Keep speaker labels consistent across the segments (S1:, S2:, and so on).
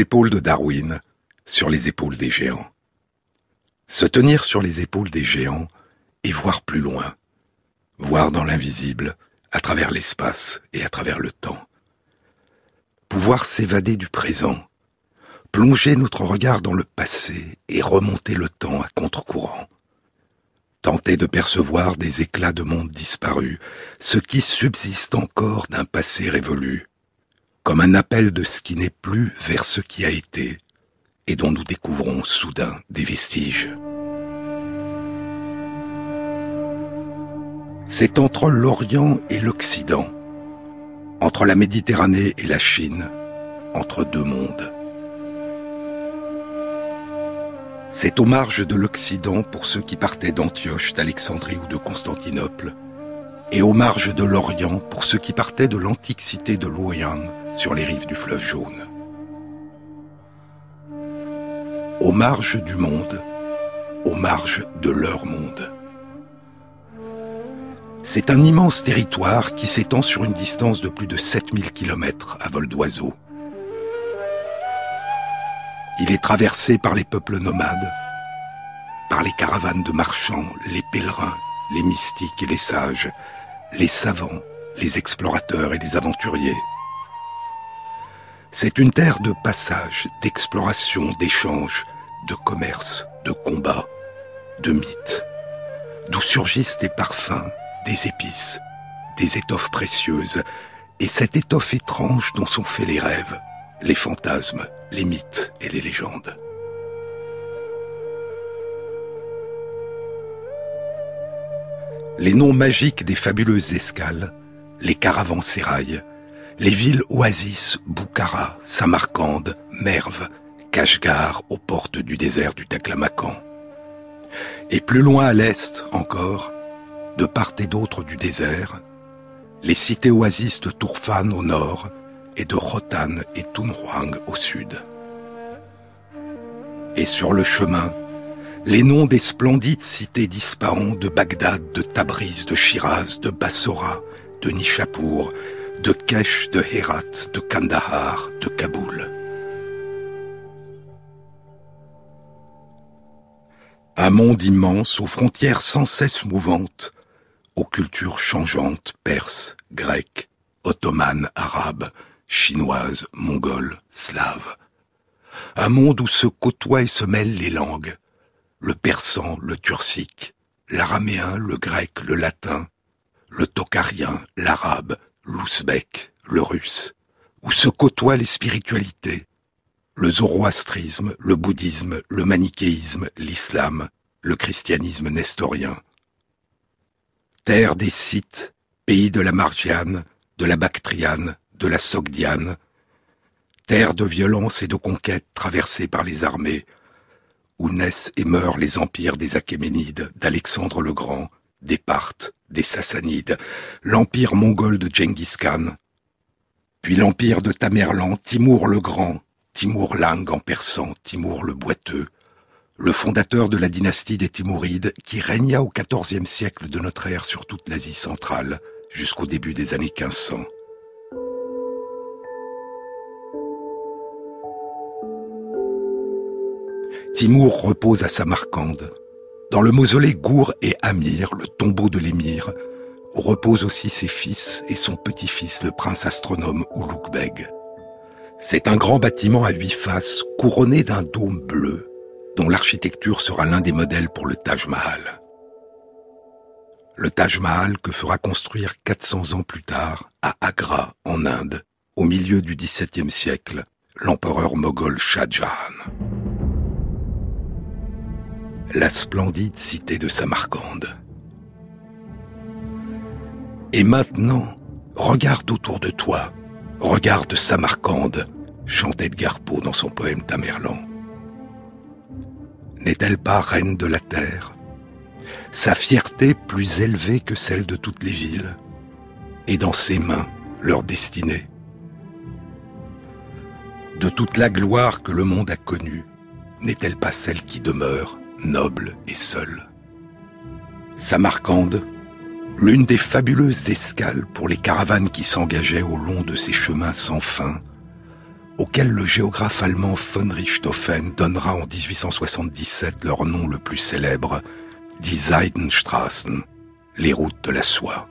S1: épaules de Darwin, sur les épaules des géants. Se tenir sur les épaules des géants et voir plus loin, voir dans l'invisible, à travers l'espace et à travers le temps. Pouvoir s'évader du présent, plonger notre regard dans le passé et remonter le temps à contre-courant. Tenter de percevoir des éclats de monde disparus, ce qui subsiste encore d'un passé révolu, comme un appel de ce qui n'est plus vers ce qui a été, et dont nous découvrons soudain des vestiges. C'est entre l'Orient et l'Occident, entre la Méditerranée et la Chine, entre deux mondes. C'est aux marges de l'Occident pour ceux qui partaient d'Antioche, d'Alexandrie ou de Constantinople, et aux marges de l'Orient pour ceux qui partaient de l'antique cité de Luoyang sur les rives du fleuve jaune. Aux marges du monde, aux marges de leur monde. C'est un immense territoire qui s'étend sur une distance de plus de 7000 km à vol d'oiseau. Il est traversé par les peuples nomades, par les caravanes de marchands, les pèlerins, les mystiques et les sages, les savants, les explorateurs et les aventuriers. C'est une terre de passage, d'exploration, d'échange, de commerce, de combat, de mythes, d'où surgissent des parfums, des épices, des étoffes précieuses, et cette étoffe étrange dont sont faits les rêves, les fantasmes, les mythes et les légendes. Les noms magiques des fabuleuses escales, les caravansérails, les villes oasis, Boukhara, Samarcande, Merv, Kashgar aux portes du désert du Taklamakan. Et plus loin à l'est encore, de part et d'autre du désert, les cités oasis de Tourfan au nord et de Rotan et Tunhuang au sud. Et sur le chemin, les noms des splendides cités d'Ispahan, de Bagdad, de Tabriz, de Shiraz, de Bassora, de Nishapur, de Kesh, de Herat, de Kandahar, de Kaboul. Un monde immense aux frontières sans cesse mouvantes, aux cultures changeantes, perses, grecques, ottomanes, arabes, chinoises, mongoles, slaves. Un monde où se côtoient et se mêlent les langues, le persan, le turcique, l'araméen, le grec, le latin, le tokarien, l'arabe, l'ouzbek, le russe, où se côtoient les spiritualités, le zoroastrisme, le bouddhisme, le manichéisme, l'islam, le christianisme nestorien. Terre des Scythes, pays de la Margiane, de la Bactriane, de la Sogdiane, terre de violence et de conquête traversée par les armées, où naissent et meurent les empires des Achéménides, d'Alexandre le Grand, des Parthes, des Sassanides, l'empire mongol de Genghis Khan, puis l'empire de Tamerlan, Timour le Grand, Timour Lang en persan, Timour le Boiteux, le fondateur de la dynastie des Timourides qui régna au XIVe siècle de notre ère sur toute l'Asie centrale jusqu'au début des années 1500. Timour repose à Samarcande. Dans le mausolée Gour et Amir, le tombeau de l'émir, reposent aussi ses fils et son petit-fils, le prince astronome Ulugh Beg. C'est un grand bâtiment à huit faces, couronné d'un dôme bleu, dont l'architecture sera l'un des modèles pour le Taj Mahal. Le Taj Mahal que fera construire 400 ans plus tard, à Agra, en Inde, au milieu du XVIIe siècle, l'empereur moghol Shah Jahan la splendide cité de Samarcande. Et maintenant, regarde autour de toi, regarde Samarcande, chante Edgar dans son poème Tamerlan. N'est-elle pas reine de la terre? Sa fierté plus élevée que celle de toutes les villes, et dans ses mains leur destinée. De toute la gloire que le monde a connue, n'est-elle pas celle qui demeure? Noble et seul. Samarcande, l'une des fabuleuses escales pour les caravanes qui s'engageaient au long de ces chemins sans fin, auquel le géographe allemand von Richthofen donnera en 1877 leur nom le plus célèbre, die Seidenstraßen, les routes de la soie.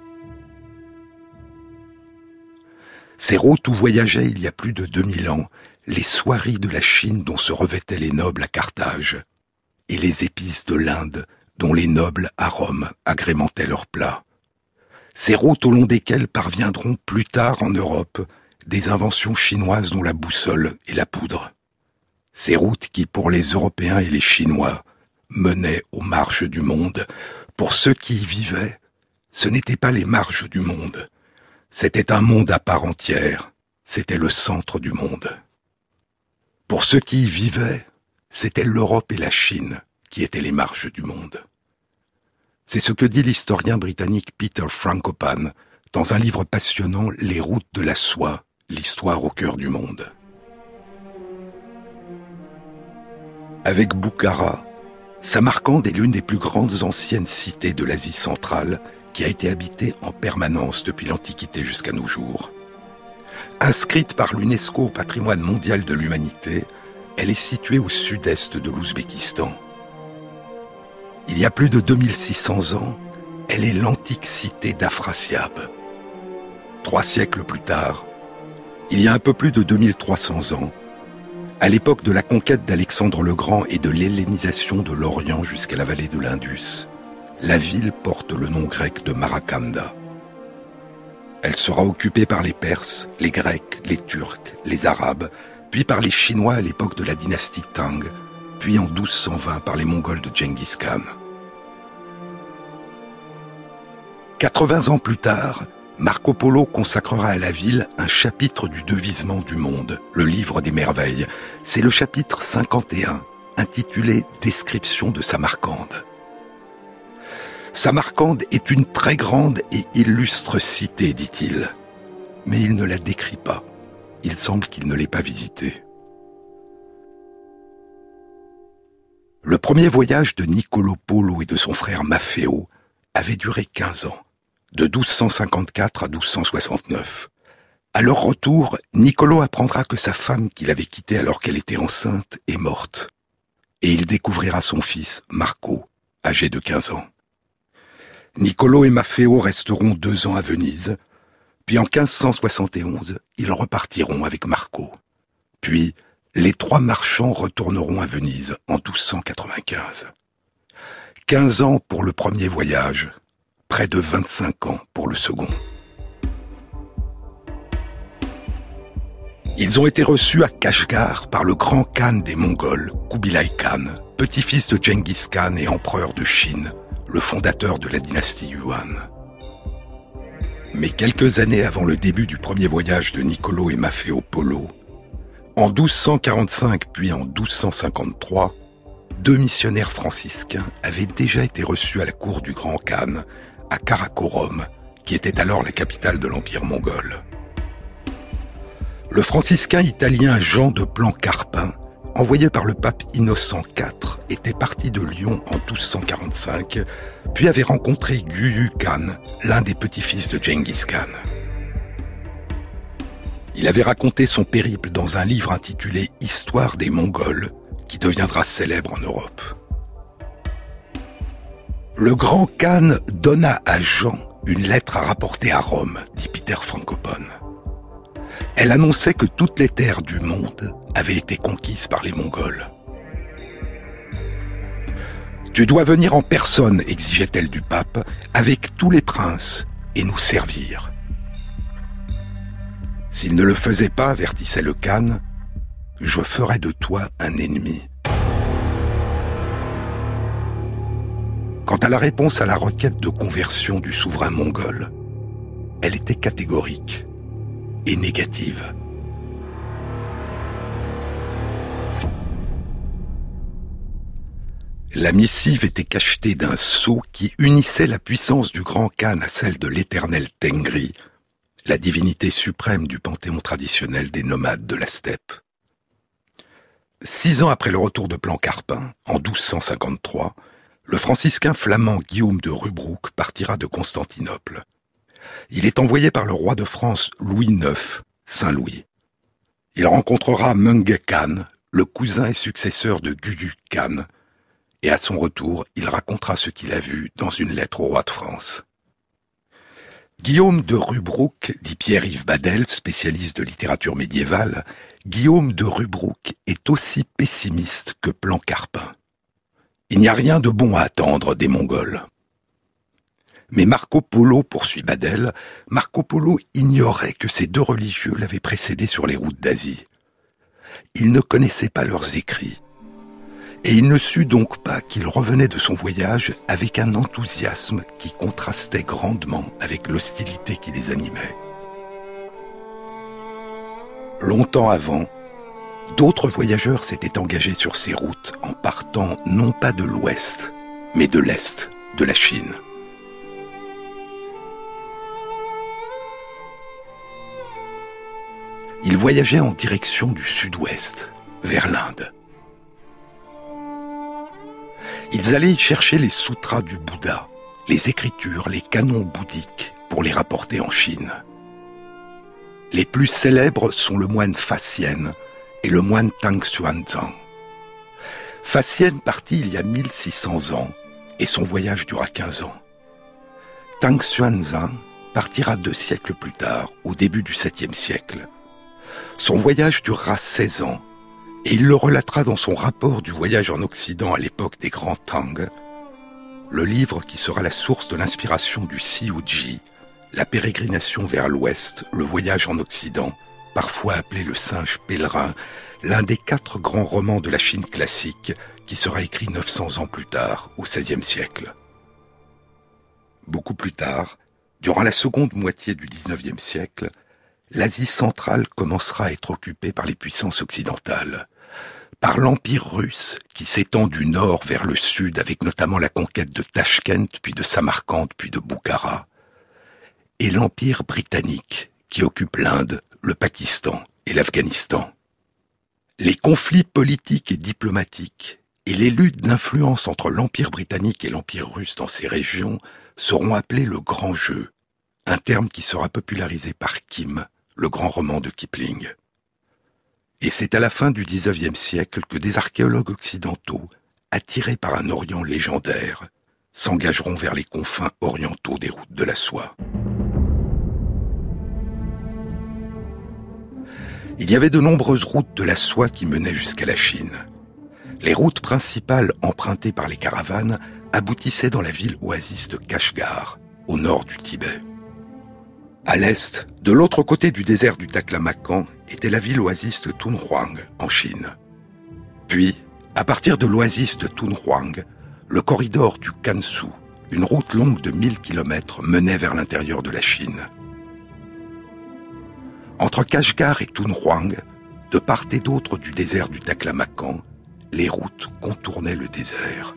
S1: Ces routes où voyageaient il y a plus de 2000 ans les soieries de la Chine dont se revêtaient les nobles à Carthage, et les épices de l'Inde dont les nobles à Rome agrémentaient leurs plats. Ces routes au long desquelles parviendront plus tard en Europe des inventions chinoises dont la boussole et la poudre. Ces routes qui, pour les Européens et les Chinois, menaient aux marges du monde. Pour ceux qui y vivaient, ce n'étaient pas les marges du monde. C'était un monde à part entière. C'était le centre du monde. Pour ceux qui y vivaient, c'était l'Europe et la Chine qui étaient les marges du monde. C'est ce que dit l'historien britannique Peter Frankopan dans un livre passionnant Les routes de la soie, l'histoire au cœur du monde. Avec Boukhara, Samarcande est l'une des plus grandes anciennes cités de l'Asie centrale qui a été habitée en permanence depuis l'Antiquité jusqu'à nos jours. Inscrite par l'UNESCO au patrimoine mondial de l'humanité, elle est située au sud-est de l'Ouzbékistan. Il y a plus de 2600 ans, elle est l'antique cité d'Afrasiab. Trois siècles plus tard, il y a un peu plus de 2300 ans, à l'époque de la conquête d'Alexandre le Grand et de l'hellénisation de l'Orient jusqu'à la vallée de l'Indus, la ville porte le nom grec de Marakanda. Elle sera occupée par les Perses, les Grecs, les Turcs, les Arabes, puis par les Chinois à l'époque de la dynastie Tang, puis en 1220 par les Mongols de Genghis Khan. 80 ans plus tard, Marco Polo consacrera à la ville un chapitre du devisement du monde, le livre des merveilles. C'est le chapitre 51, intitulé Description de Samarcande. Samarcande est une très grande et illustre cité, dit-il. Mais il ne la décrit pas. Il semble qu'il ne l'ait pas visitée. Le premier voyage de Niccolo Polo et de son frère Maffeo avait duré 15 ans, de 1254 à 1269. À leur retour, Niccolo apprendra que sa femme qu'il avait quittée alors qu'elle était enceinte est morte. Et il découvrira son fils, Marco, âgé de 15 ans. Niccolo et Maffeo resteront deux ans à Venise, puis en 1571, ils repartiront avec Marco. Puis, les trois marchands retourneront à Venise en 1295. Quinze ans pour le premier voyage, près de 25 ans pour le second. Ils ont été reçus à Kashgar par le grand Khan des Mongols, Kubilai Khan, petit-fils de Genghis Khan et empereur de Chine, le fondateur de la dynastie Yuan. Mais quelques années avant le début du premier voyage de Niccolo et Maffeo Polo, en 1245 puis en 1253, deux missionnaires franciscains avaient déjà été reçus à la cour du Grand Khan, à Karakorum, qui était alors la capitale de l'Empire mongol. Le franciscain italien Jean de Plancarpin, envoyé par le pape Innocent IV, était parti de Lyon en 1245, puis avait rencontré Guyu Khan, l'un des petits-fils de Genghis Khan. Il avait raconté son périple dans un livre intitulé Histoire des Mongols, qui deviendra célèbre en Europe. Le grand Khan donna à Jean une lettre à rapporter à Rome, dit Peter Frankopon. Elle annonçait que toutes les terres du monde avaient été conquises par les Mongols. Tu dois venir en personne, exigeait-elle du pape, avec tous les princes, et nous servir. S'il ne le faisait pas, avertissait le Khan, je ferai de toi un ennemi. Quant à la réponse à la requête de conversion du souverain mongol, elle était catégorique et négative. La missive était cachetée d'un sceau qui unissait la puissance du grand Khan à celle de l'éternel Tengri, la divinité suprême du panthéon traditionnel des nomades de la steppe. Six ans après le retour de Plancarpin, en 1253, le franciscain flamand Guillaume de Rubruck partira de Constantinople. Il est envoyé par le roi de France Louis IX, Saint Louis. Il rencontrera Menge Khan, le cousin et successeur de Guyu Khan, et à son retour, il racontera ce qu'il a vu dans une lettre au roi de France. Guillaume de Rubrouck, dit Pierre-Yves Badel, spécialiste de littérature médiévale, Guillaume de Rubrouck est aussi pessimiste que Plancarpin. Il n'y a rien de bon à attendre des Mongols. Mais Marco Polo, poursuit Badel, Marco Polo ignorait que ces deux religieux l'avaient précédé sur les routes d'Asie. Il ne connaissait pas leurs écrits. Et il ne sut donc pas qu'il revenait de son voyage avec un enthousiasme qui contrastait grandement avec l'hostilité qui les animait. Longtemps avant, d'autres voyageurs s'étaient engagés sur ces routes en partant non pas de l'ouest, mais de l'est, de la Chine. Ils voyageaient en direction du sud-ouest, vers l'Inde. Ils allaient y chercher les sutras du Bouddha, les écritures, les canons bouddhiques pour les rapporter en Chine. Les plus célèbres sont le moine Fassien et le moine Tang Xuanzang. Fassien partit il y a 1600 ans et son voyage dura 15 ans. Tang Xuanzang partira deux siècles plus tard, au début du 7e siècle. Son voyage durera 16 ans et il le relatera dans son rapport du voyage en Occident à l'époque des grands Tang, le livre qui sera la source de l'inspiration du Ji, la pérégrination vers l'ouest, le voyage en Occident, parfois appelé le singe pèlerin, l'un des quatre grands romans de la Chine classique qui sera écrit 900 ans plus tard, au XVIe siècle. Beaucoup plus tard, durant la seconde moitié du XIXe siècle, l'Asie centrale commencera à être occupée par les puissances occidentales, par l'Empire russe qui s'étend du nord vers le sud avec notamment la conquête de Tashkent, puis de Samarcande, puis de Boukhara, et l'Empire britannique qui occupe l'Inde, le Pakistan et l'Afghanistan. Les conflits politiques et diplomatiques et les luttes d'influence entre l'Empire britannique et l'Empire russe dans ces régions seront appelés le Grand Jeu, un terme qui sera popularisé par Kim le grand roman de Kipling. Et c'est à la fin du XIXe siècle que des archéologues occidentaux, attirés par un Orient légendaire, s'engageront vers les confins orientaux des routes de la soie. Il y avait de nombreuses routes de la soie qui menaient jusqu'à la Chine. Les routes principales empruntées par les caravanes aboutissaient dans la ville oasis de Kashgar, au nord du Tibet. À l'est, de l'autre côté du désert du Taklamakan, était la ville oasis de Tunhuang, en Chine. Puis, à partir de l'oasis de Tunhuang, le corridor du Kansu, une route longue de 1000 km, menait vers l'intérieur de la Chine. Entre Kashgar et Tunhuang, de part et d'autre du désert du Taklamakan, les routes contournaient le désert.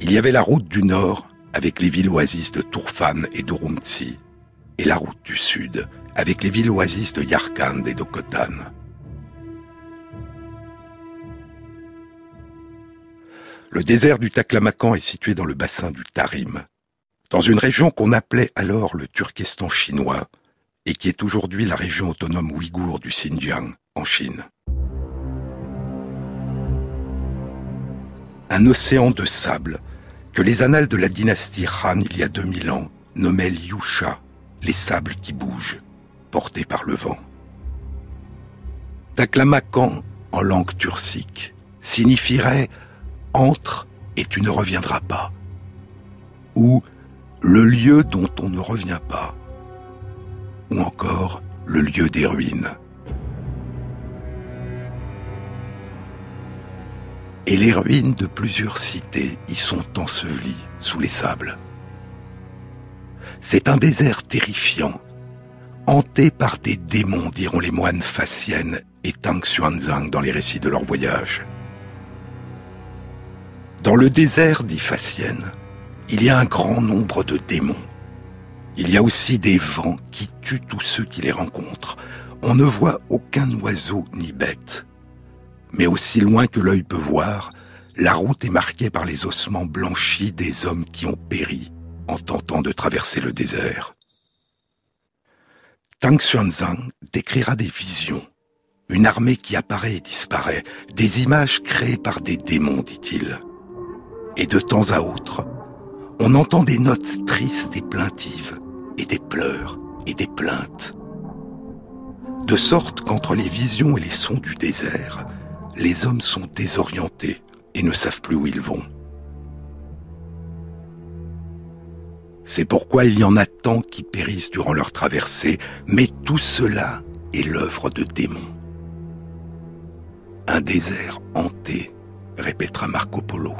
S1: Il y avait la route du nord, avec les villes oasis de Turfan et d'Urumtsi, et la route du sud, avec les villes oasis de Yarkand et de Khotan. Le désert du Taklamakan est situé dans le bassin du Tarim, dans une région qu'on appelait alors le Turkestan chinois et qui est aujourd'hui la région autonome ouïghour du Xinjiang en Chine. Un océan de sable que les annales de la dynastie Han il y a 2000 ans nommaient Liusha, les sables qui bougent, portés par le vent. Taklamakan, en langue turcique, signifierait entre et tu ne reviendras pas, ou le lieu dont on ne revient pas, ou encore le lieu des ruines. Et les ruines de plusieurs cités y sont ensevelies sous les sables. C'est un désert terrifiant, hanté par des démons, diront les moines Fassiennes et Tang Xuanzang dans les récits de leur voyage. Dans le désert, dit Fassienne, il y a un grand nombre de démons. Il y a aussi des vents qui tuent tous ceux qui les rencontrent. On ne voit aucun oiseau ni bête. Mais aussi loin que l'œil peut voir, la route est marquée par les ossements blanchis des hommes qui ont péri en tentant de traverser le désert. Tang Xuanzang décrira des visions, Une armée qui apparaît et disparaît, des images créées par des démons, dit-il. Et de temps à autre, on entend des notes tristes et plaintives, et des pleurs et des plaintes. De sorte qu'entre les visions et les sons du désert, les hommes sont désorientés et ne savent plus où ils vont. C'est pourquoi il y en a tant qui périssent durant leur traversée, mais tout cela est l'œuvre de démons. Un désert hanté, répétera Marco Polo.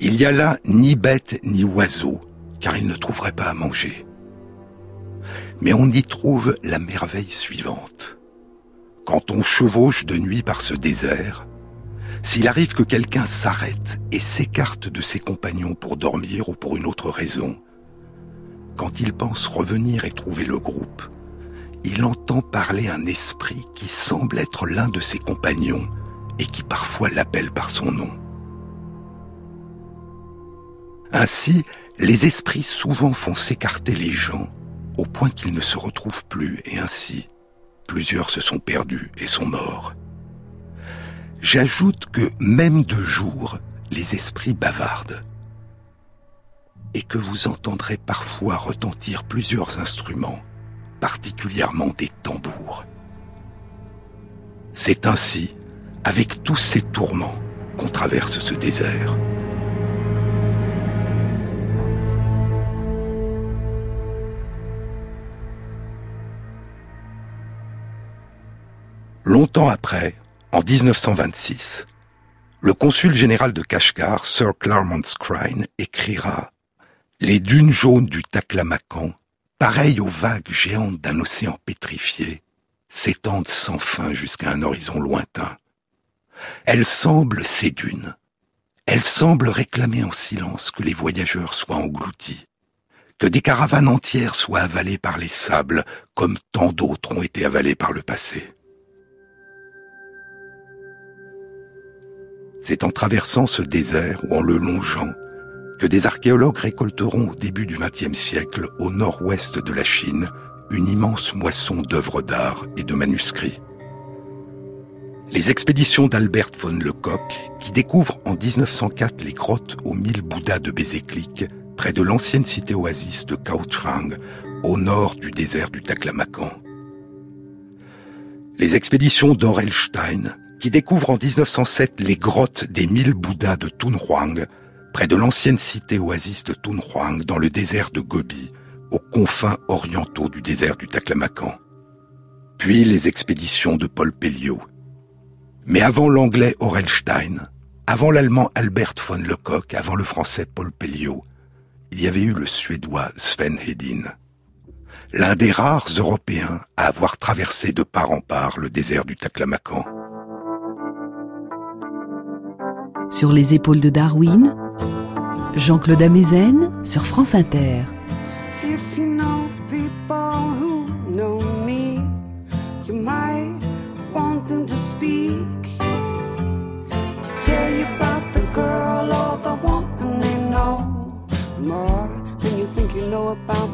S1: Il y a là ni bête ni oiseau, car ils ne trouveraient pas à manger. Mais on y trouve la merveille suivante. Quand on chevauche de nuit par ce désert, s'il arrive que quelqu'un s'arrête et s'écarte de ses compagnons pour dormir ou pour une autre raison, quand il pense revenir et trouver le groupe, il entend parler un esprit qui semble être l'un de ses compagnons et qui parfois l'appelle par son nom. Ainsi, les esprits souvent font s'écarter les gens au point qu'ils ne se retrouvent plus et ainsi, plusieurs se sont perdus et sont morts. J'ajoute que même de jour, les esprits bavardent et que vous entendrez parfois retentir plusieurs instruments, particulièrement des tambours. C'est ainsi, avec tous ces tourments, qu'on traverse ce désert. Longtemps après, en 1926, le consul général de Kashgar, Sir Claremont Scrine, écrira Les dunes jaunes du Taklamakan, pareilles aux vagues géantes d'un océan pétrifié, s'étendent sans fin jusqu'à un horizon lointain. Elles semblent, ces dunes, elles semblent réclamer en silence que les voyageurs soient engloutis, que des caravanes entières soient avalées par les sables, comme tant d'autres ont été avalées par le passé. C'est en traversant ce désert ou en le longeant que des archéologues récolteront au début du XXe siècle, au nord-ouest de la Chine, une immense moisson d'œuvres d'art et de manuscrits. Les expéditions d'Albert von Lecoq, qui découvrent en 1904 les grottes aux mille Bouddhas de Bézéclic, près de l'ancienne cité oasis de Kaohsiung, au nord du désert du Taklamakan. Les expéditions d'Orelstein, qui découvre en 1907 les grottes des mille Bouddhas de Tunhuang, près de l'ancienne cité oasis de Tunhuang, dans le désert de Gobi, aux confins orientaux du désert du Taklamakan. Puis les expéditions de Paul Pelliot. Mais avant l'anglais Orelstein, avant l'allemand Albert von Lecoq, avant le français Paul Pelliot, il y avait eu le suédois Sven Hedin. L'un des rares Européens à avoir traversé de part en part le désert du Taklamakan.
S2: Sur les épaules de Darwin, Jean-Claude Amezen sur France Inter.
S3: If you know people who know me, you might want them to speak. To tell you about the girl or the woman they know more than you think you know about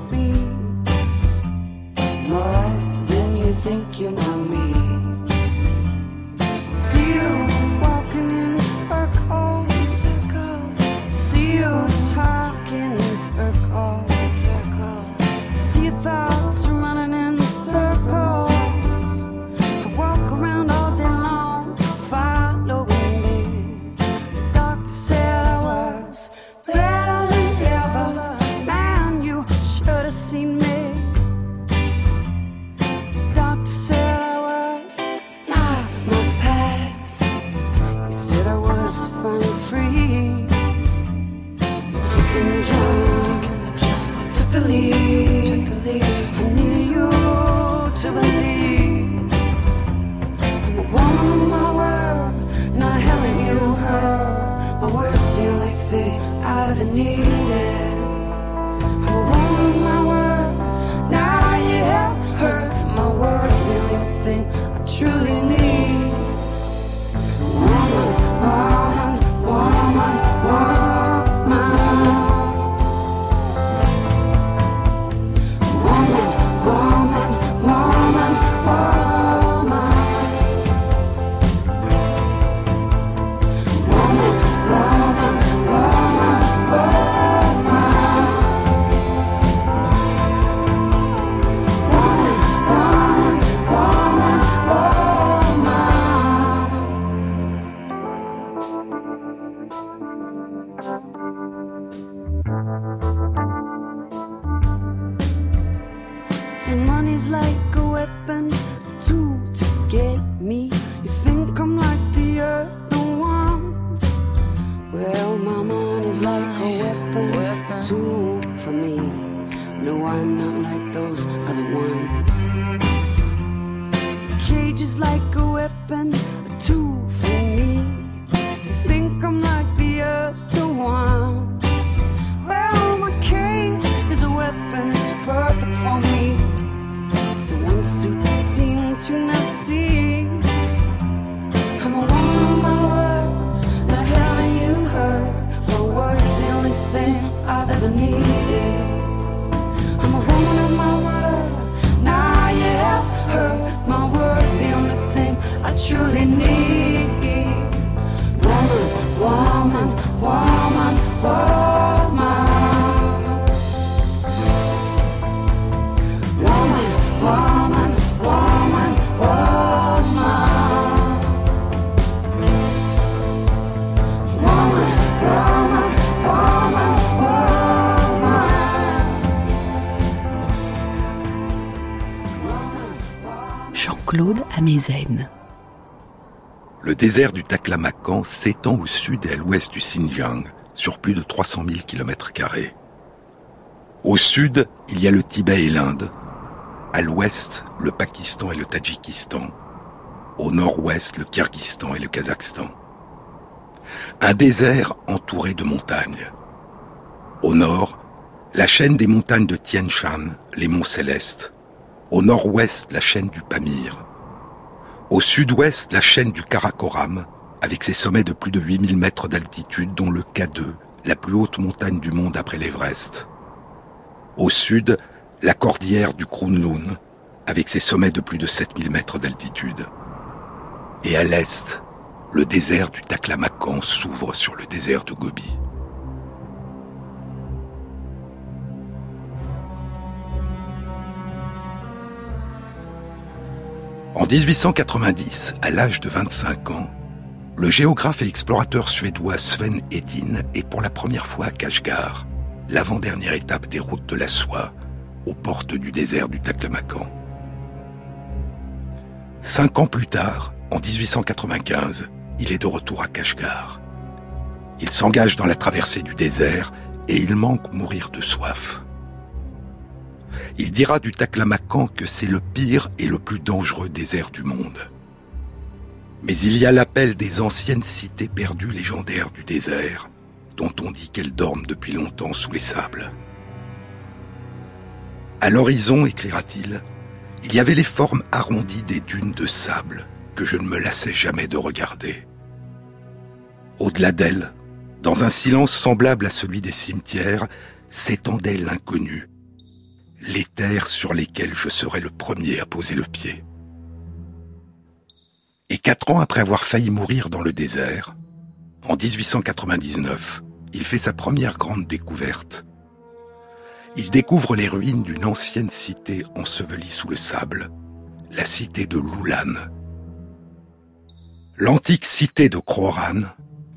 S1: Le désert du Taklamakan s'étend au sud et à l'ouest du Xinjiang, sur plus de 300 000 km. Au sud, il y a le Tibet et l'Inde. À l'ouest, le Pakistan et le Tadjikistan. Au nord-ouest, le Kyrgyzstan et le Kazakhstan. Un désert entouré de montagnes. Au nord, la chaîne des montagnes de Tien Shan, les monts célestes. Au nord-ouest, la chaîne du Pamir. Au sud-ouest, la chaîne du Karakoram, avec ses sommets de plus de 8000 mètres d'altitude, dont le K2, la plus haute montagne du monde après l'Everest. Au sud, la cordillère du Kunlun, avec ses sommets de plus de 7000 mètres d'altitude. Et à l'est, le désert du Taklamakan s'ouvre sur le désert de Gobi. En 1890, à l'âge de 25 ans, le géographe et explorateur suédois Sven Hedin est pour la première fois à Kashgar, l'avant-dernière étape des routes de la soie, aux portes du désert du Taklamakan. Cinq ans plus tard, en 1895, il est de retour à Kashgar. Il s'engage dans la traversée du désert et il manque mourir de soif. Il dira du Taklamakan que c'est le pire et le plus dangereux désert du monde. Mais il y a l'appel des anciennes cités perdues légendaires du désert, dont on dit qu'elles dorment depuis longtemps sous les sables. À l'horizon, écrira-t-il, il y avait les formes arrondies des dunes de sable que je ne me lassais jamais de regarder. Au-delà d'elles, dans un silence semblable à celui des cimetières, s'étendait l'inconnu, les terres sur lesquelles je serais le premier à poser le pied. Et quatre ans après avoir failli mourir dans le désert, en 1899, il fait sa première grande découverte. Il découvre les ruines d'une ancienne cité ensevelie sous le sable, la cité de Loulan. L'antique cité de Croran,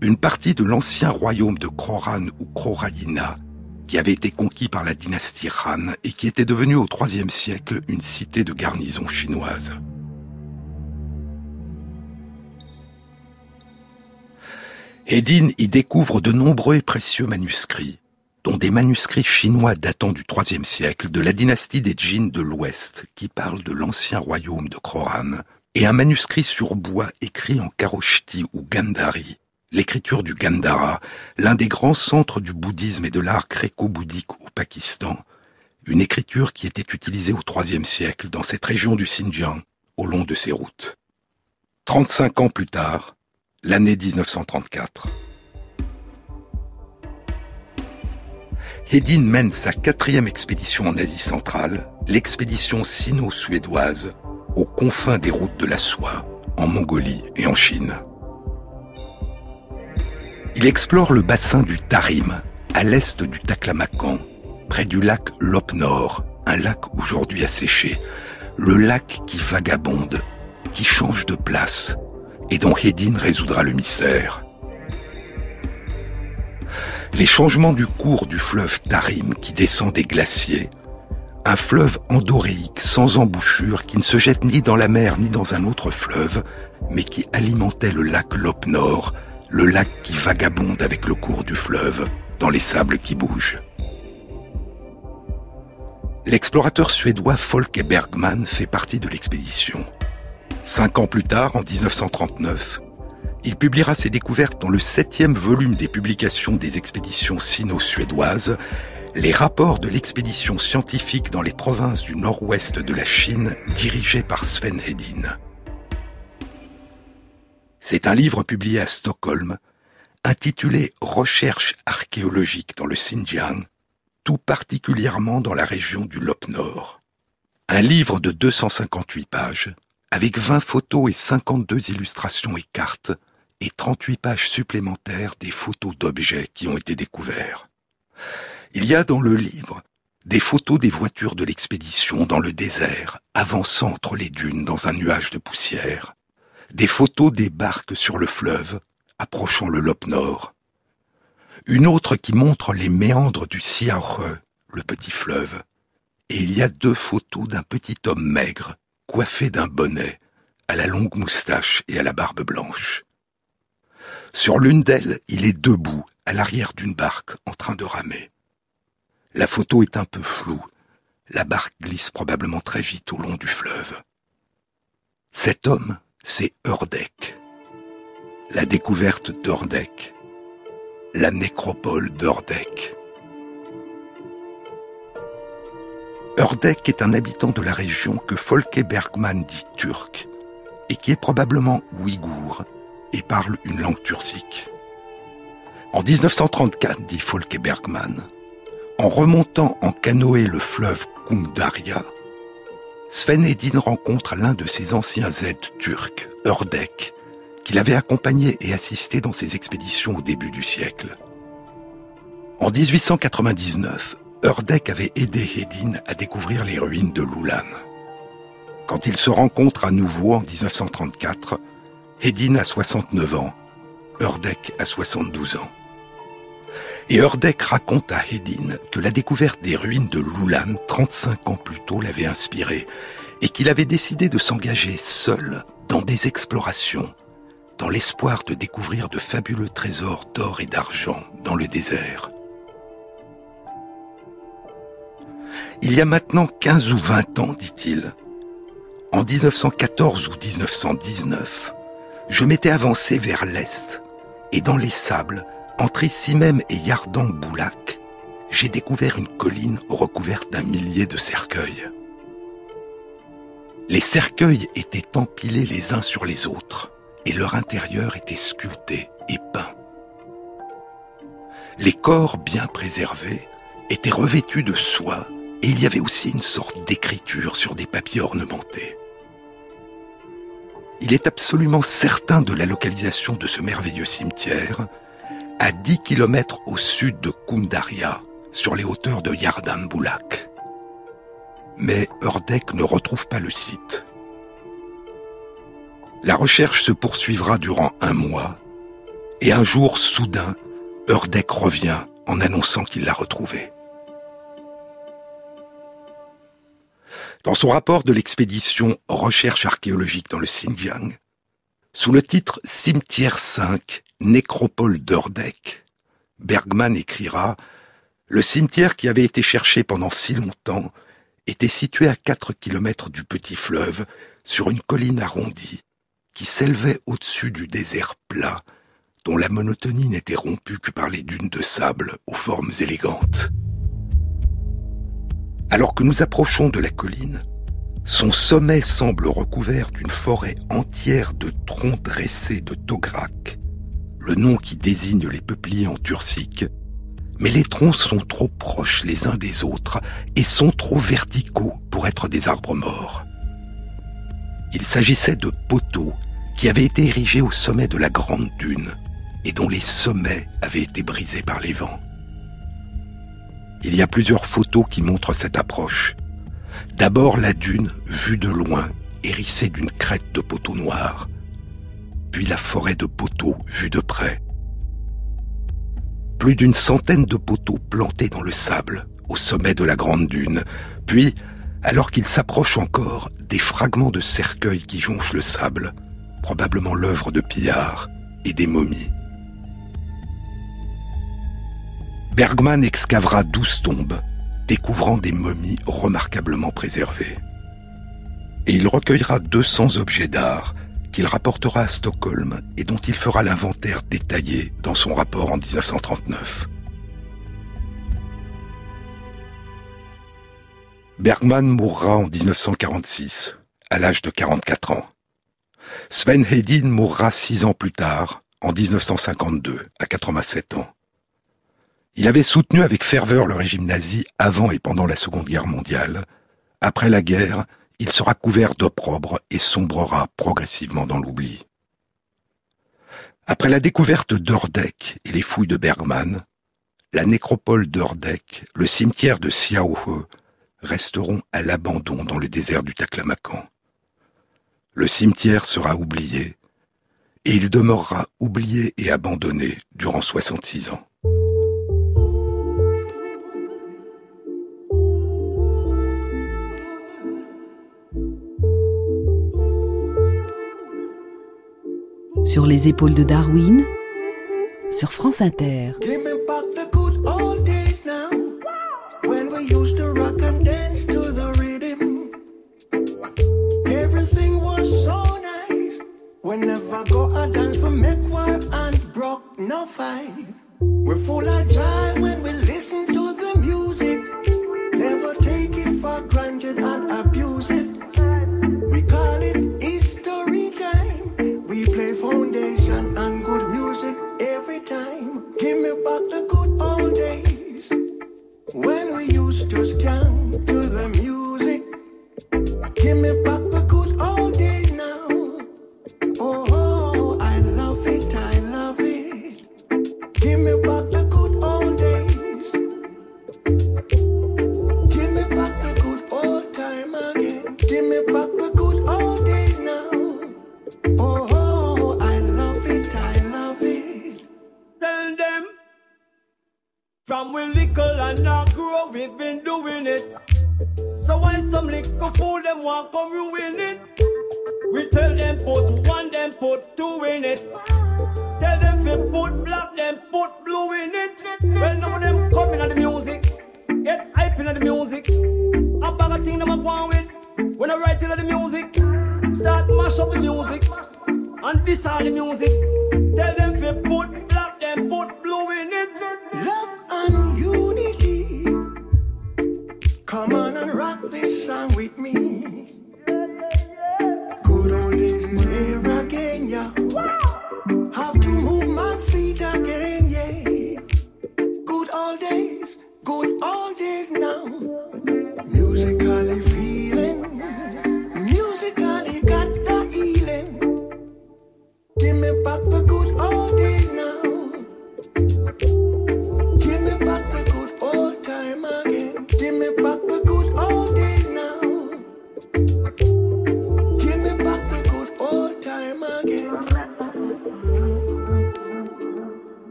S1: une partie de l'ancien royaume de Croran ou Krorayina, qui avait été conquis par la dynastie Han et qui était devenue au IIIe siècle une cité de garnison chinoise. Hedin y découvre de nombreux et précieux manuscrits, dont des manuscrits chinois datant du IIIe siècle de la dynastie des Jin de l'Ouest, qui parlent de l'ancien royaume de Croran, et un manuscrit sur bois écrit en Kharoshti ou Gandhari, l'écriture du Gandhara, l'un des grands centres du bouddhisme et de l'art gréco-bouddhique au Pakistan, une écriture qui était utilisée au IIIe siècle dans cette région du Xinjiang, au long de ses routes. 35 ans plus tard, l'année 1934. Hedin mène sa quatrième expédition en Asie centrale, l'expédition sino-suédoise, aux confins des routes de la soie, en Mongolie et en Chine. Il explore le bassin du Tarim, à l'est du Taklamakan, près du lac Lop Nord, un lac aujourd'hui asséché, le lac qui vagabonde, qui change de place, et dont Hedin résoudra le mystère. Les changements du cours du fleuve Tarim qui descend des glaciers, un fleuve endoréique sans embouchure qui ne se jette ni dans la mer ni dans un autre fleuve, mais qui alimentait le lac Lop Nord, le lac qui vagabonde avec le cours du fleuve dans les sables qui bougent. L'explorateur suédois Folke Bergman fait partie de l'expédition. Cinq ans plus tard, en 1939, il publiera ses découvertes dans le septième volume des publications des expéditions sino-suédoises, les rapports de l'expédition scientifique dans les provinces du nord-ouest de la Chine dirigée par Sven Hedin. C'est un livre publié à Stockholm, intitulé Recherches archéologiques dans le Xinjiang, tout particulièrement dans la région du Lop Nord. Un livre de 258 pages, avec 20 photos et 52 illustrations et cartes, et 38 pages supplémentaires des photos d'objets qui ont été découverts. Il y a dans le livre des photos des voitures de l'expédition dans le désert, avançant entre les dunes dans un nuage de poussière, des photos des barques sur le fleuve, approchant le Lop Nord, une autre qui montre les méandres du Siaohe, le petit fleuve, et il y a deux photos d'un petit homme maigre, coiffé d'un bonnet, à la longue moustache et à la barbe blanche. Sur l'une d'elles, il est debout, à l'arrière d'une barque, en train de ramer. La photo est un peu floue. La barque glisse probablement très vite au long du fleuve. Cet homme, c'est Urdek. La découverte d'Urdek. La nécropole d'Urdek. Urdek est un habitant de la région que Folke Bergman dit turc et qui est probablement ouïghour et parle une langue turcique. En 1934, dit Folke Bergman, en remontant en canoë le fleuve Kungdaria, Sven Edin rencontre l'un de ses anciens aides turcs, Urdek, qu'il avait accompagné et assisté dans ses expéditions au début du siècle. En 1899, Urdek avait aidé Hedin à découvrir les ruines de Loulan. Quand ils se rencontrent à nouveau en 1934, Hedin a 69 ans, Urdek a 72 ans. Et Urdek raconte à Hedin que la découverte des ruines de Loulan 35 ans plus tôt l'avait inspiré et qu'il avait décidé de s'engager seul dans des explorations dans l'espoir de découvrir de fabuleux trésors d'or et d'argent dans le désert. Il y a maintenant 15 ou 20 ans, dit-il, en 1914 ou 1919, je m'étais avancé vers l'est, et dans les sables, entre ici même et Yardan-Boulac, j'ai découvert une colline recouverte d'un millier de cercueils. Les cercueils étaient empilés les uns sur les autres et leur intérieur était sculpté et peint. Les corps bien préservés étaient revêtus de soie et il y avait aussi une sorte d'écriture sur des papiers ornementés. Il est absolument certain de la localisation de ce merveilleux cimetière, à 10 km au sud de Kundaria, sur les hauteurs de Yardan Boulak. Mais Urdek ne retrouve pas le site. La recherche se poursuivra durant un mois, et un jour soudain, Urdek revient en annonçant qu'il l'a retrouvé. Dans son rapport de l'expédition Recherche archéologique dans le Xinjiang, sous le titre Cimetière 5, Nécropole d'Urdek, Bergman écrira Le cimetière qui avait été cherché pendant si longtemps était situé à 4 kilomètres du petit fleuve, sur une colline arrondie, qui s'élevait au-dessus du désert plat, dont la monotonie n'était rompue que par les dunes de sable aux formes élégantes. Alors que nous approchons de la colline, son sommet semble recouvert d'une forêt entière de troncs dressés de tograk, le nom qui désigne les peupliers en turcique, mais les troncs sont trop proches les uns des autres et sont trop verticaux pour être des arbres morts. Il s'agissait de poteaux qui avaient été érigés au sommet de la grande dune et dont les sommets avaient été brisés par les vents. Il y a plusieurs photos qui montrent cette approche. D'abord la dune, vue de loin, hérissée d'une crête de poteaux noirs, puis la forêt de poteaux vue de près. Plus d'une centaine de poteaux plantés dans le sable, au sommet de la grande dune, puis alors qu'il s'approche encore, des fragments de cercueils qui jonchent le sable, probablement l'œuvre de pillards et des momies. Bergman excavera douze tombes, découvrant des momies remarquablement préservées. Et il recueillera 200 objets d'art qu'il rapportera à Stockholm et dont il fera l'inventaire détaillé dans son rapport en 1939. Bergman mourra en 1946, à l'âge de 44 ans. Sven Hedin mourra six ans plus tard, en 1952, à 87 ans. Il avait soutenu avec ferveur le régime nazi avant et pendant la Seconde Guerre mondiale. Après la guerre, il sera couvert d'opprobre et sombrera progressivement dans l'oubli. Après la découverte d'Ordek et les fouilles de Bergman, la nécropole d'Ordek, le cimetière de Siaohe, resteront à l'abandon dans le désert du Taklamakan. Le cimetière sera oublié, et il demeurera oublié et abandonné durant 66 ans.
S2: Sur les épaules de Darwin, sur France Inter.
S4: Whenever go a dance for make war and broke no fight. We're full of joy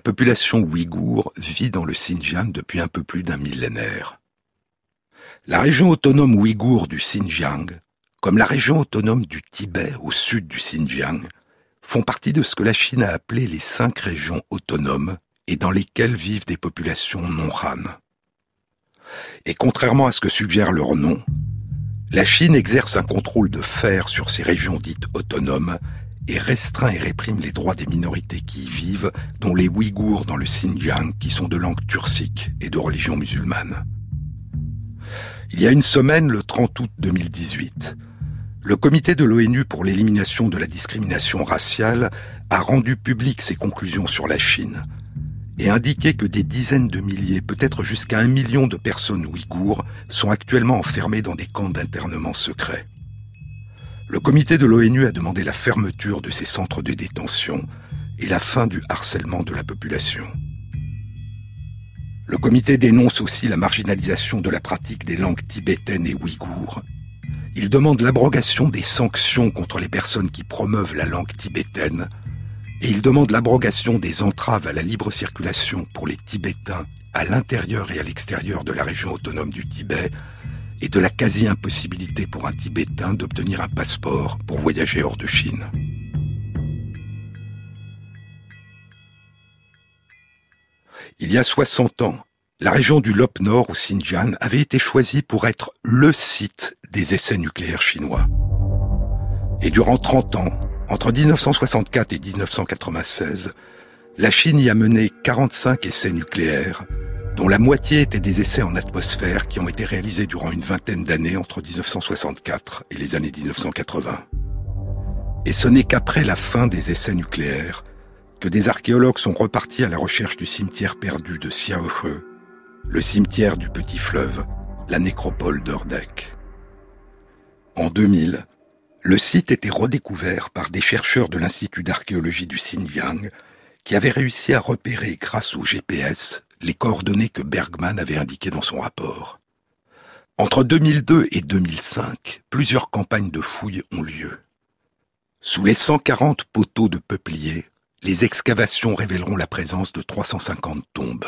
S1: La population ouïghour vit dans le Xinjiang depuis un peu plus d'un millénaire. La région autonome ouïghour du Xinjiang, comme la région autonome du Tibet au sud du Xinjiang, font partie de ce que la Chine a appelé les cinq régions autonomes et dans lesquelles vivent des populations non Han. Et contrairement à ce que suggère leur nom, la Chine exerce un contrôle de fer sur ces régions dites autonomes et restreint et réprime les droits des minorités qui y vivent, dont les Ouïghours dans le Xinjiang, qui sont de langue turcique et de religion musulmane. Il y a une semaine, le 30 août 2018, le comité de l'ONU pour l'élimination de la discrimination raciale a rendu public ses conclusions sur la Chine et indiqué que des dizaines de milliers, peut-être jusqu'à un million de personnes ouïghours sont actuellement enfermées dans des camps d'internement secrets. Le comité de l'ONU a demandé la fermeture de ces centres de détention et la fin du harcèlement de la population. Le comité dénonce aussi la marginalisation de la pratique des langues tibétaines et ouïghours. Il demande l'abrogation des sanctions contre les personnes qui promeuvent la langue tibétaine et il demande l'abrogation des entraves à la libre circulation pour les Tibétains à l'intérieur et à l'extérieur de la région autonome du Tibet et de la quasi-impossibilité pour un Tibétain d'obtenir un passeport pour voyager hors de Chine. Il y a 60 ans, la région du Lop Nord au Xinjiang avait été choisie pour être le site des essais nucléaires chinois. Et durant 30 ans, entre 1964 et 1996, la Chine y a mené 45 essais nucléaires, dont la moitié étaient des essais en atmosphère qui ont été réalisés durant une vingtaine d'années entre 1964 et les années 1980. Et ce n'est qu'après la fin des essais nucléaires que des archéologues sont repartis à la recherche du cimetière perdu de Xiaohe, le cimetière du petit fleuve, la nécropole d'Ordek. En 2000, le site était redécouvert par des chercheurs de l'Institut d'archéologie du Xinjiang qui avaient réussi à repérer grâce au GPS les coordonnées que Bergman avait indiquées dans son rapport. Entre 2002 et 2005, plusieurs campagnes de fouilles ont lieu. Sous les 140 poteaux de peupliers, les excavations révéleront la présence de 350 tombes.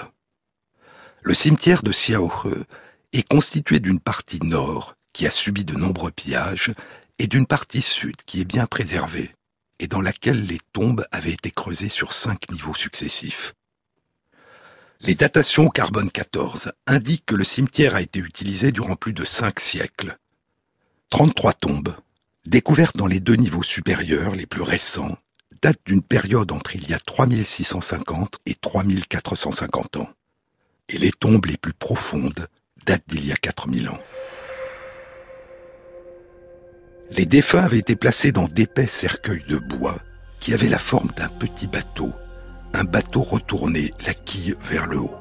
S1: Le cimetière de Xiaohe est constitué d'une partie nord qui a subi de nombreux pillages et d'une partie sud qui est bien préservée et dans laquelle les tombes avaient été creusées sur cinq niveaux successifs. Les datations carbone 14 indiquent que le cimetière a été utilisé durant plus de cinq siècles. 33 tombes, découvertes dans les deux niveaux supérieurs les plus récents, datent d'une période entre il y a 3650 et 3450 ans. Et les tombes les plus profondes datent d'il y a 4000 ans. Les défunts avaient été placés dans d'épais cercueils de bois qui avaient la forme d'un petit bateau, un bateau retourné, la quille vers le haut.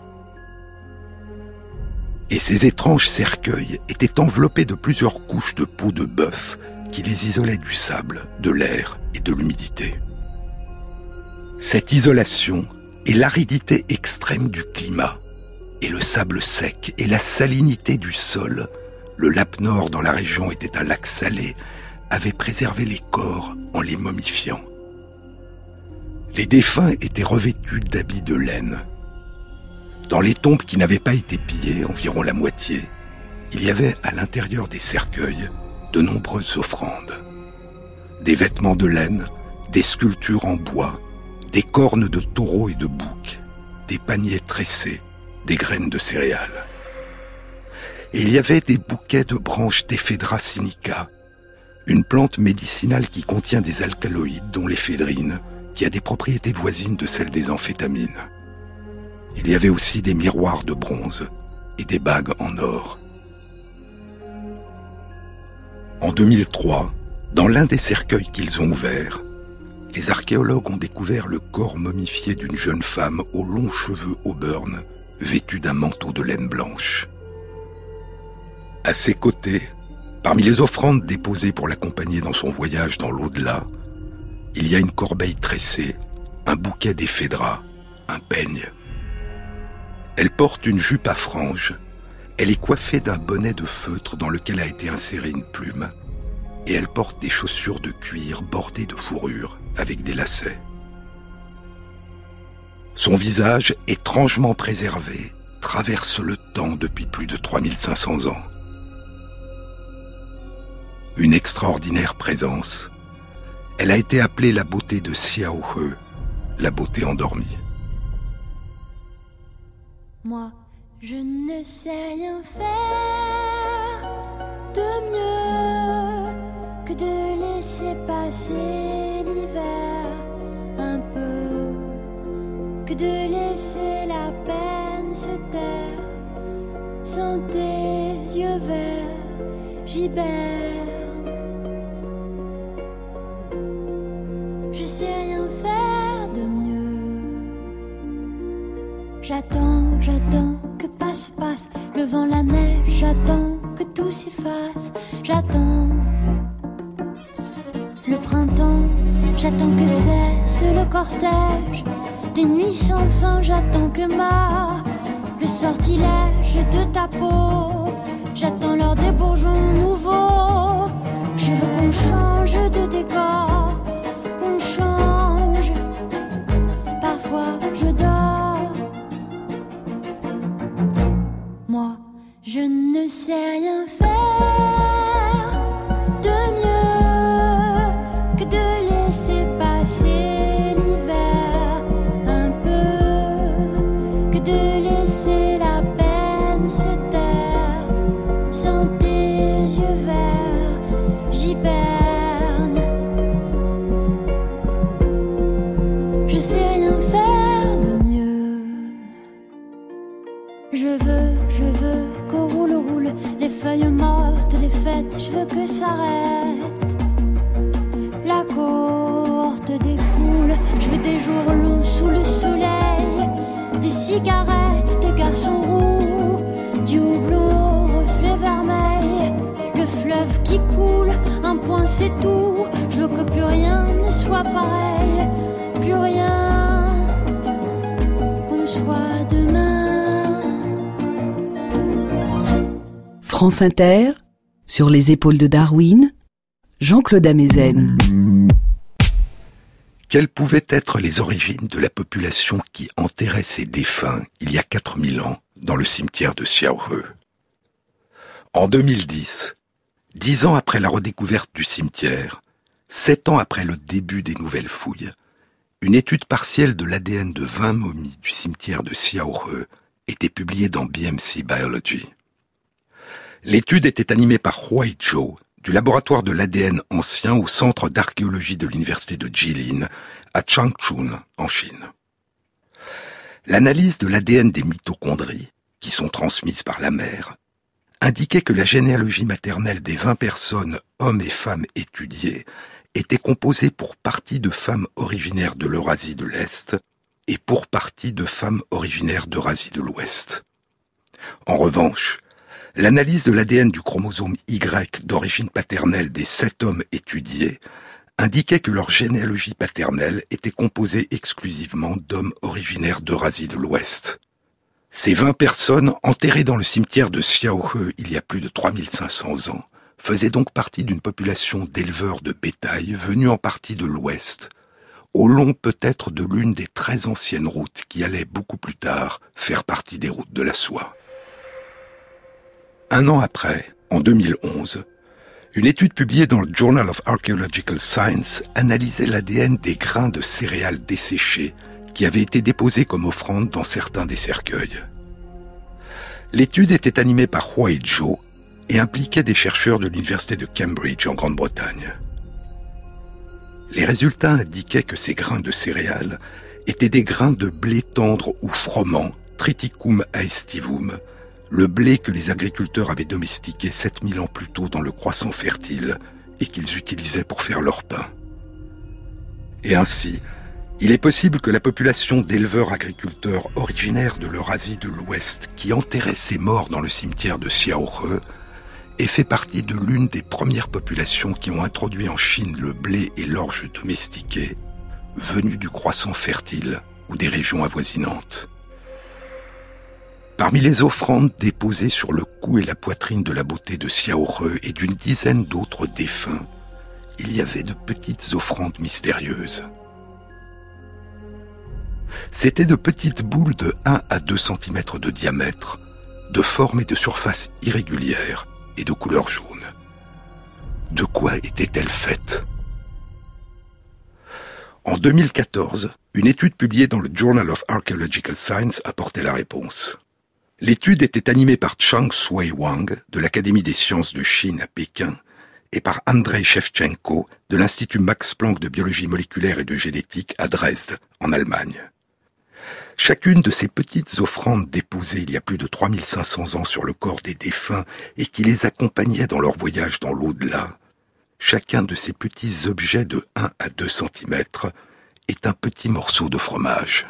S1: Et ces étranges cercueils étaient enveloppés de plusieurs couches de peau de bœuf qui les isolaient du sable, de l'air et de l'humidité. Cette isolation et l'aridité extrême du climat, et le sable sec et la salinité du sol, le lac nord dans la région était un lac salé, avait préservé les corps en les momifiant. Les défunts étaient revêtus d'habits de laine. Dans les tombes qui n'avaient pas été pillées, environ la moitié, il y avait à l'intérieur des cercueils de nombreuses offrandes. Des vêtements de laine, des sculptures en bois, des cornes de taureaux et de boucs, des paniers tressés, des graines de céréales. Et il y avait des bouquets de branches d'Ephedra sinica, une plante médicinale qui contient des alcaloïdes dont l'éphédrine, qui a des propriétés voisines de celles des amphétamines. Il y avait aussi des miroirs de bronze et des bagues en or. En 2003, dans l'un des cercueils qu'ils ont ouverts, les archéologues ont découvert le corps momifié d'une jeune femme aux longs cheveux auburn, vêtue d'un manteau de laine blanche. À ses côtés, Parmi les offrandes déposées pour l'accompagner dans son voyage dans l'au-delà, il y a une corbeille tressée, un bouquet d'éphédra, un peigne. Elle porte une jupe à franges. Elle est coiffée d'un bonnet de feutre dans lequel a été insérée une plume. Et elle porte des chaussures de cuir bordées de fourrure avec des lacets. Son visage, étrangement préservé, traverse le temps depuis plus de 3500 ans une extraordinaire présence. Elle a été appelée la beauté de Xiaohe, la beauté endormie.
S5: Moi, je ne sais rien faire de mieux que de laisser passer l'hiver un peu, que de laisser la peine se taire sans tes yeux verts, rien faire de mieux. J'attends, j'attends que passe, passe le vent, la neige, j'attends que tout s'efface, j'attends le printemps, j'attends que cesse le cortège. Des nuits sans fin, j'attends que ma le sortilège de ta peau, j'attends l'heure des bourgeons nouveaux, je veux qu'on change de décor Je ne sais rien faire.
S2: Sur les épaules de Darwin, Jean-Claude Amezen.
S1: Quelles pouvaient être les origines de la population qui enterrait ses défunts il y a 4000 ans dans le cimetière de Xiaohe? En 2010, dix ans après la redécouverte du cimetière, sept ans après le début des nouvelles fouilles, une étude partielle de l'ADN de 20 momies du cimetière de Xiaohe était publiée dans BMC Biology. L'étude était animée par Huai Zhou, du laboratoire de l'ADN ancien au centre d'archéologie de l'université de Jilin, à Changchun, en Chine. L'analyse de l'ADN des mitochondries, qui sont transmises par la mère, indiquait que la généalogie maternelle des 20 personnes, hommes et femmes étudiées, était composée pour partie de femmes originaires de l'Eurasie de l'Est et pour partie de femmes originaires d'Eurasie de l'Ouest. En revanche, L'analyse de l'ADN du chromosome Y d'origine paternelle des sept hommes étudiés indiquait que leur généalogie paternelle était composée exclusivement d'hommes originaires d'Eurasie de l'Ouest. Ces 20 personnes enterrées dans le cimetière de Xiaohe il y a plus de 3500 ans faisaient donc partie d'une population d'éleveurs de bétail venus en partie de l'Ouest, au long peut-être de l'une des très anciennes routes qui allaient beaucoup plus tard faire partie des routes de la soie. Un an après, en 2011, une étude publiée dans le Journal of Archaeological Science analysait l'ADN des grains de céréales desséchés qui avaient été déposés comme offrande dans certains des cercueils. L'étude était animée par Huai Zhou et impliquait des chercheurs de l'université de Cambridge en Grande-Bretagne. Les résultats indiquaient que ces grains de céréales étaient des grains de blé tendre ou froment, Triticum aestivum, le blé que les agriculteurs avaient domestiqué 7000 ans plus tôt dans le croissant fertile et qu'ils utilisaient pour faire leur pain. Et ainsi, il est possible que la population d'éleveurs-agriculteurs originaires de l'Eurasie de l'Ouest qui enterraient ses morts dans le cimetière de Xiaohe ait fait partie de l'une des premières populations qui ont introduit en Chine le blé et l'orge domestiqués, venus du croissant fertile ou des régions avoisinantes. Parmi les offrandes déposées sur le cou et la poitrine de la beauté de Xiaohe et d'une dizaine d'autres défunts, il y avait de petites offrandes mystérieuses. C'étaient de petites boules de 1 à 2 cm de diamètre, de forme et de surface irrégulières et de couleur jaune. De quoi étaient-elles faites En 2014, une étude publiée dans le Journal of Archaeological Science apportait la réponse. L'étude était animée par Chang Sui Wang de l'Académie des sciences de Chine à Pékin et par Andrei Shevchenko de l'Institut Max Planck de biologie moléculaire et de génétique à Dresde, en Allemagne. Chacune de ces petites offrandes déposées il y a plus de 3500 ans sur le corps des défunts et qui les accompagnaient dans leur voyage dans l'au-delà, chacun de ces petits objets de 1 à 2 cm est un petit morceau de fromage.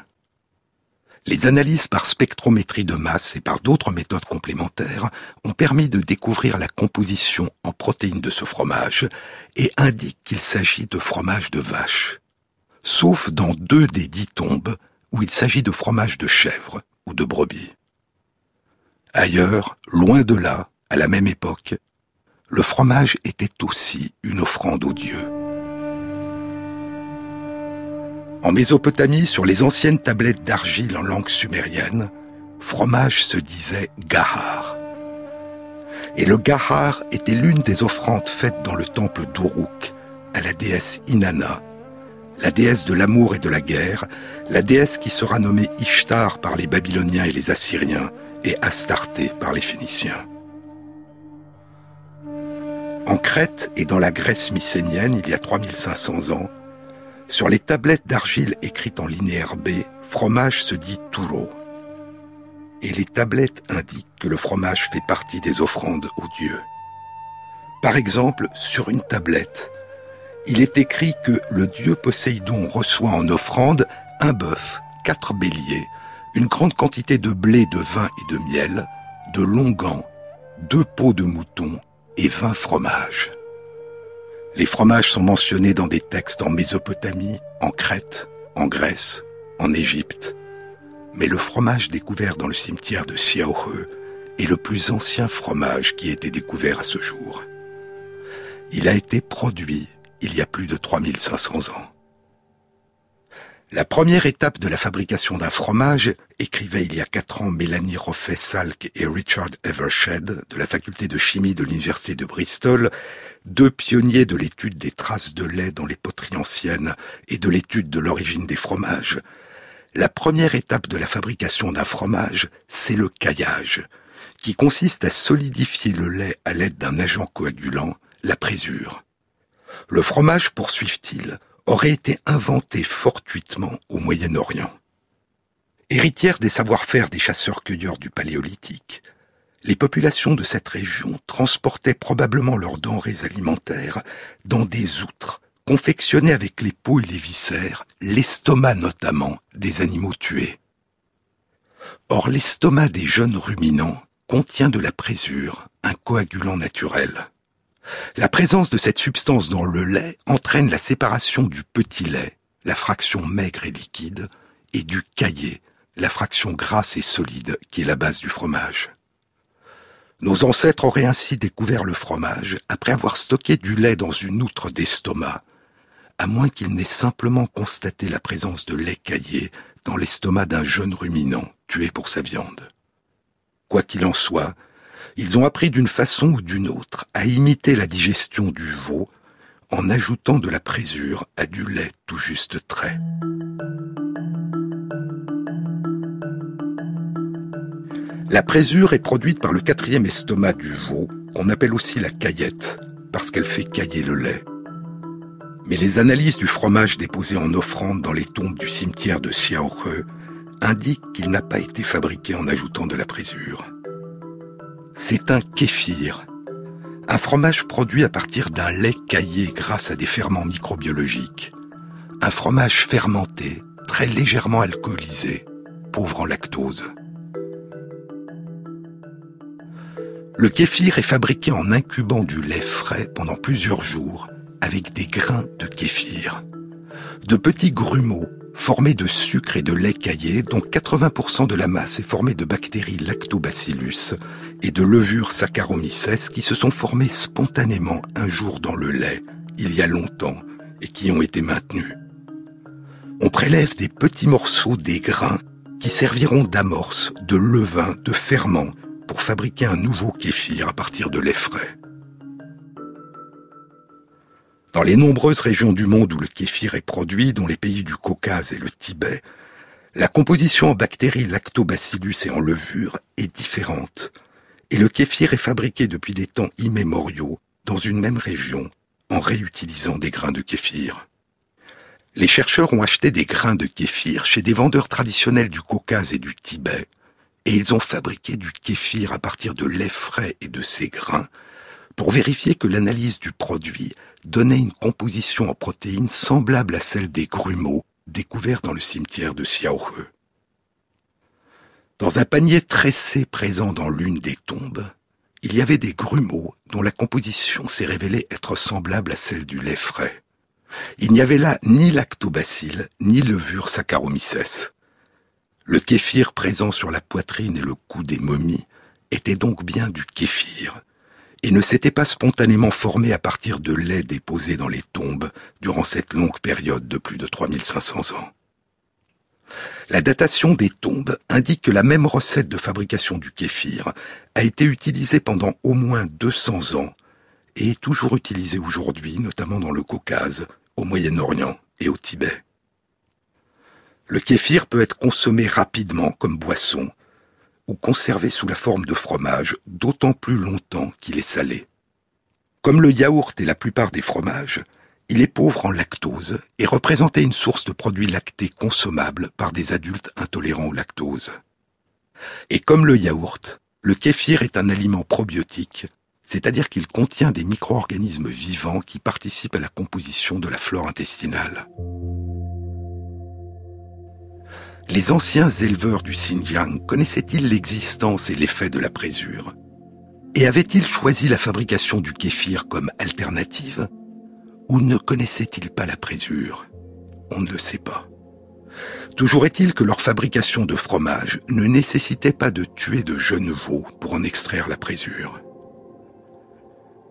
S1: Les analyses par spectrométrie de masse et par d'autres méthodes complémentaires ont permis de découvrir la composition en protéines de ce fromage et indiquent qu'il s'agit de fromage de vache. Sauf dans deux des dix tombes où il s'agit de fromage de chèvre ou de brebis. Ailleurs, loin de là, à la même époque, le fromage était aussi une offrande aux dieux. En Mésopotamie, sur les anciennes tablettes d'argile en langue sumérienne, fromage se disait gahar. Et le gahar était l'une des offrandes faites dans le temple d'Uruk à la déesse Inanna, la déesse de l'amour et de la guerre, la déesse qui sera nommée Ishtar par les Babyloniens et les Assyriens et Astarté par les Phéniciens. En Crète et dans la Grèce mycénienne, il y a 3500 ans, sur les tablettes d'argile écrites en linéaire B, fromage se dit toulo. Et les tablettes indiquent que le fromage fait partie des offrandes aux dieux. Par exemple, sur une tablette, il est écrit que le dieu Poséidon reçoit en offrande un bœuf, quatre béliers, une grande quantité de blé, de vin et de miel, de longs gants, deux pots de mouton et vingt fromages. Les fromages sont mentionnés dans des textes en Mésopotamie, en Crète, en Grèce, en Égypte. Mais le fromage découvert dans le cimetière de Siaohe est le plus ancien fromage qui ait été découvert à ce jour. Il a été produit il y a plus de 3500 ans. La première étape de la fabrication d'un fromage, écrivaient il y a quatre ans Mélanie Roffet-Salk et Richard Evershed de la faculté de chimie de l'université de Bristol, deux pionniers de l'étude des traces de lait dans les poteries anciennes et de l'étude de l'origine des fromages. La première étape de la fabrication d'un fromage, c'est le caillage, qui consiste à solidifier le lait à l'aide d'un agent coagulant, la présure. Le fromage, poursuivent-ils, aurait été inventé fortuitement au Moyen-Orient. Héritière des savoir-faire des chasseurs-cueilleurs du Paléolithique, les populations de cette région transportaient probablement leurs denrées alimentaires dans des outres confectionnées avec les peaux et les viscères, l'estomac notamment, des animaux tués. Or l'estomac des jeunes ruminants contient de la présure, un coagulant naturel. La présence de cette substance dans le lait entraîne la séparation du petit lait, la fraction maigre et liquide, et du caillé, la fraction grasse et solide qui est la base du fromage. Nos ancêtres auraient ainsi découvert le fromage après avoir stocké du lait dans une outre d'estomac, à moins qu'ils n'aient simplement constaté la présence de lait caillé dans l'estomac d'un jeune ruminant tué pour sa viande. Quoi qu'il en soit, ils ont appris d'une façon ou d'une autre à imiter la digestion du veau en ajoutant de la présure à du lait tout juste trait. La présure est produite par le quatrième estomac du veau, qu'on appelle aussi la caillette, parce qu'elle fait cailler le lait. Mais les analyses du fromage déposé en offrande dans les tombes du cimetière de Xiaohe indiquent qu'il n'a pas été fabriqué en ajoutant de la présure. C'est un kéfir, un fromage produit à partir d'un lait caillé grâce à des ferments microbiologiques. Un fromage fermenté, très légèrement alcoolisé, pauvre en lactose. Le kéfir est fabriqué en incubant du lait frais pendant plusieurs jours avec des grains de kéfir. De petits grumeaux formés de sucre et de lait caillé dont 80% de la masse est formée de bactéries lactobacillus et de levures Saccharomyces qui se sont formées spontanément un jour dans le lait, il y a longtemps, et qui ont été maintenues. On prélève des petits morceaux des grains qui serviront d'amorce, de levain, de ferment pour fabriquer un nouveau kéfir à partir de lait frais. Dans les nombreuses régions du monde où le kéfir est produit, dont les pays du Caucase et le Tibet, la composition en bactéries lactobacillus et en levure est différente, et le kéfir est fabriqué depuis des temps immémoriaux dans une même région en réutilisant des grains de kéfir. Les chercheurs ont acheté des grains de kéfir chez des vendeurs traditionnels du Caucase et du Tibet, et ils ont fabriqué du kéfir à partir de lait frais et de ces grains pour vérifier que l'analyse du produit donnait une composition en protéines semblable à celle des grumeaux découverts dans le cimetière de Xiaohe. Dans un panier tressé présent dans l'une des tombes, il y avait des grumeaux dont la composition s'est révélée être semblable à celle du lait frais. Il n'y avait là ni lactobacille, ni levure Saccharomyces. Le kéfir présent sur la poitrine et le cou des momies était donc bien du kéfir, et ne s'était pas spontanément formé à partir de lait déposé dans les tombes durant cette longue période de plus de 3500 ans. La datation des tombes indique que la même recette de fabrication du kéfir a été utilisée pendant au moins 200 ans et est toujours utilisée aujourd'hui, notamment dans le Caucase, au Moyen-Orient et au Tibet. Le kéfir peut être consommé rapidement comme boisson ou conservé sous la forme de fromage d'autant plus longtemps qu'il est salé. Comme le yaourt et la plupart des fromages, il est pauvre en lactose et représentait une source de produits lactés consommables par des adultes intolérants au lactose. Et comme le yaourt, le kéfir est un aliment probiotique, c'est-à-dire qu'il contient des micro-organismes vivants qui participent à la composition de la flore intestinale. Les anciens éleveurs du Xinjiang connaissaient-ils l'existence et l'effet de la présure? Et avaient-ils choisi la fabrication du kéfir comme alternative? Ou ne connaissaient-ils pas la présure? On ne le sait pas. Toujours est-il que leur fabrication de fromage ne nécessitait pas de tuer de jeunes veaux pour en extraire la présure.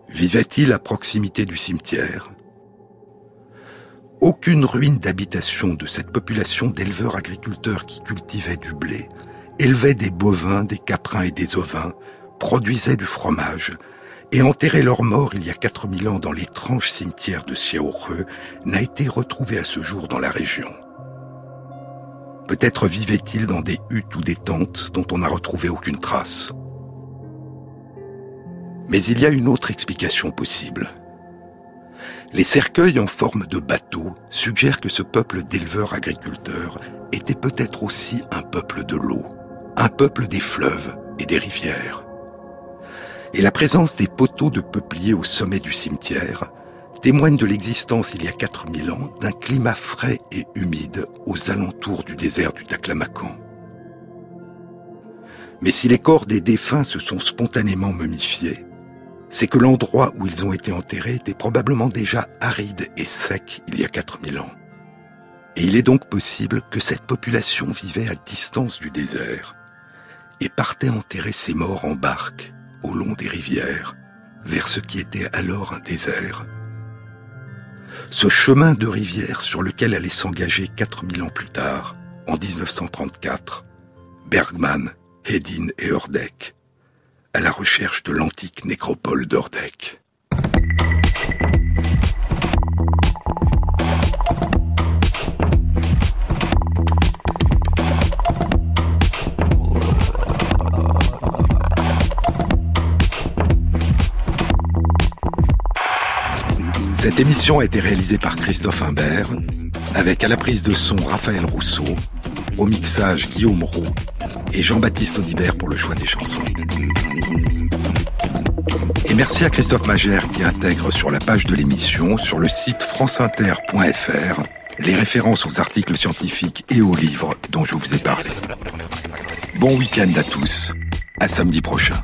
S1: Vivait-il à proximité du cimetière? Aucune ruine d'habitation de cette population d'éleveurs agriculteurs qui cultivaient du blé, élevaient des bovins, des caprins et des ovins, produisaient du fromage, et enterré leurs morts il y a 4000 ans dans l'étrange cimetière de Xiaorhe, n'a été retrouvé à ce jour dans la région. Peut-être vivait-il dans des huttes ou des tentes dont on n'a retrouvé aucune trace. Mais il y a une autre explication possible. Les cercueils en forme de bateau suggèrent que ce peuple d'éleveurs agriculteurs était peut-être aussi un peuple de l'eau, un peuple des fleuves et des rivières et la présence des poteaux de peupliers au sommet du cimetière témoigne de l'existence il y a 4000 ans d'un climat frais et humide aux alentours du désert du Taklamakan. Mais si les corps des défunts se sont spontanément momifiés, c'est que l'endroit où ils ont été enterrés était probablement déjà aride et sec il y a 4000 ans. Et il est donc possible que cette population vivait à distance du désert et partait enterrer ses morts en barque au long des rivières, vers ce qui était alors un désert. Ce chemin de rivière sur lequel allait s'engager 4000 ans plus tard, en 1934, Bergman, Hedin et Hordek, à la recherche de l'antique nécropole d'Hordek. Cette émission a été réalisée par Christophe Imbert, avec à la prise de son Raphaël Rousseau, au mixage Guillaume Roux et Jean-Baptiste Audibert pour le choix des chansons. Et merci à Christophe Magère qui intègre sur la page de l'émission, sur le site franceinter.fr, les références aux articles scientifiques et aux livres dont je vous ai parlé. Bon week-end à tous, à samedi prochain.